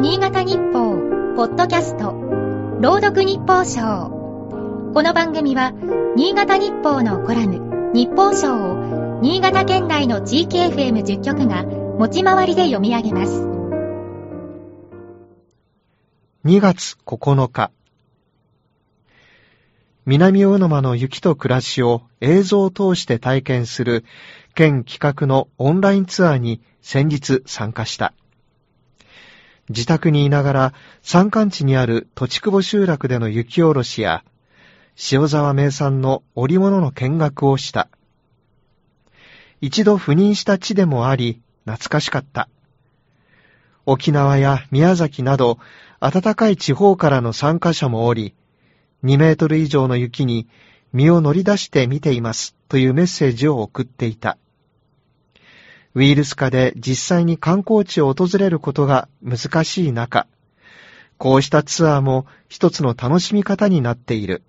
新潟日報、ポッドキャスト、朗読日報賞。この番組は、新潟日報のコラム、日報賞を、新潟県内の地域 FM10 局が、持ち回りで読み上げます。2月9日。南大沼の雪と暮らしを映像を通して体験する県企画のオンラインツアーに先日参加した。自宅にいながら山間地にある土地久保集落での雪下ろしや塩沢名産の織物の見学をした。一度赴任した地でもあり懐かしかった。沖縄や宮崎など暖かい地方からの参加者もおり、2メートル以上の雪に身を乗り出して見ていますというメッセージを送っていた。ウイルス化で実際に観光地を訪れることが難しい中、こうしたツアーも一つの楽しみ方になっている。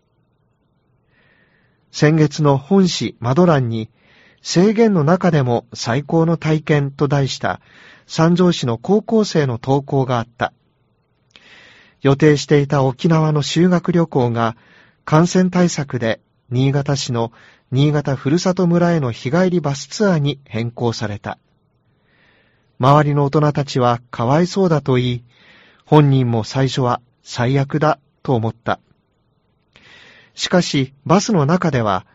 先月の本誌マドランに制限の中でも最高の体験と題した三条市の高校生の投稿があった。予定していた沖縄の修学旅行が感染対策で新潟市の新潟ふるさと村への日帰りバスツアーに変更された。周りの大人たちはかわいそうだと言い、本人も最初は最悪だと思った。しかし、バスの中では、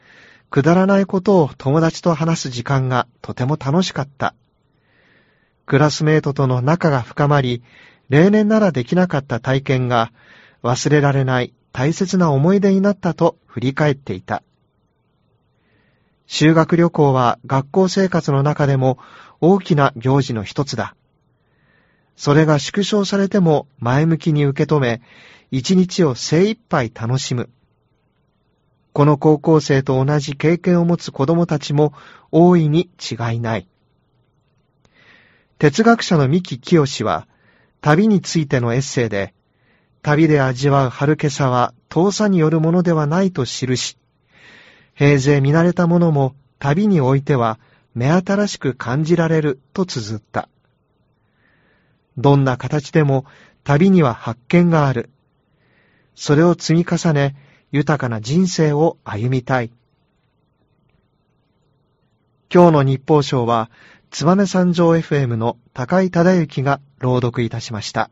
くだらないことを友達と話す時間がとても楽しかった。クラスメートとの仲が深まり、例年ならできなかった体験が忘れられない大切な思い出になったと振り返っていた。修学旅行は学校生活の中でも大きな行事の一つだ。それが縮小されても前向きに受け止め、一日を精一杯楽しむ。この高校生と同じ経験を持つ子供たちも大いに違いない。哲学者の三木清は、旅についてのエッセイで、旅で味わう春今朝は遠さによるものではないと記し、平勢見慣れたものも旅においては目新しく感じられると綴った。どんな形でも旅には発見がある。それを積み重ね、豊かな人生を歩みたい。今日の日報賞は、燕三条 FM の高井忠之が朗読いたしました。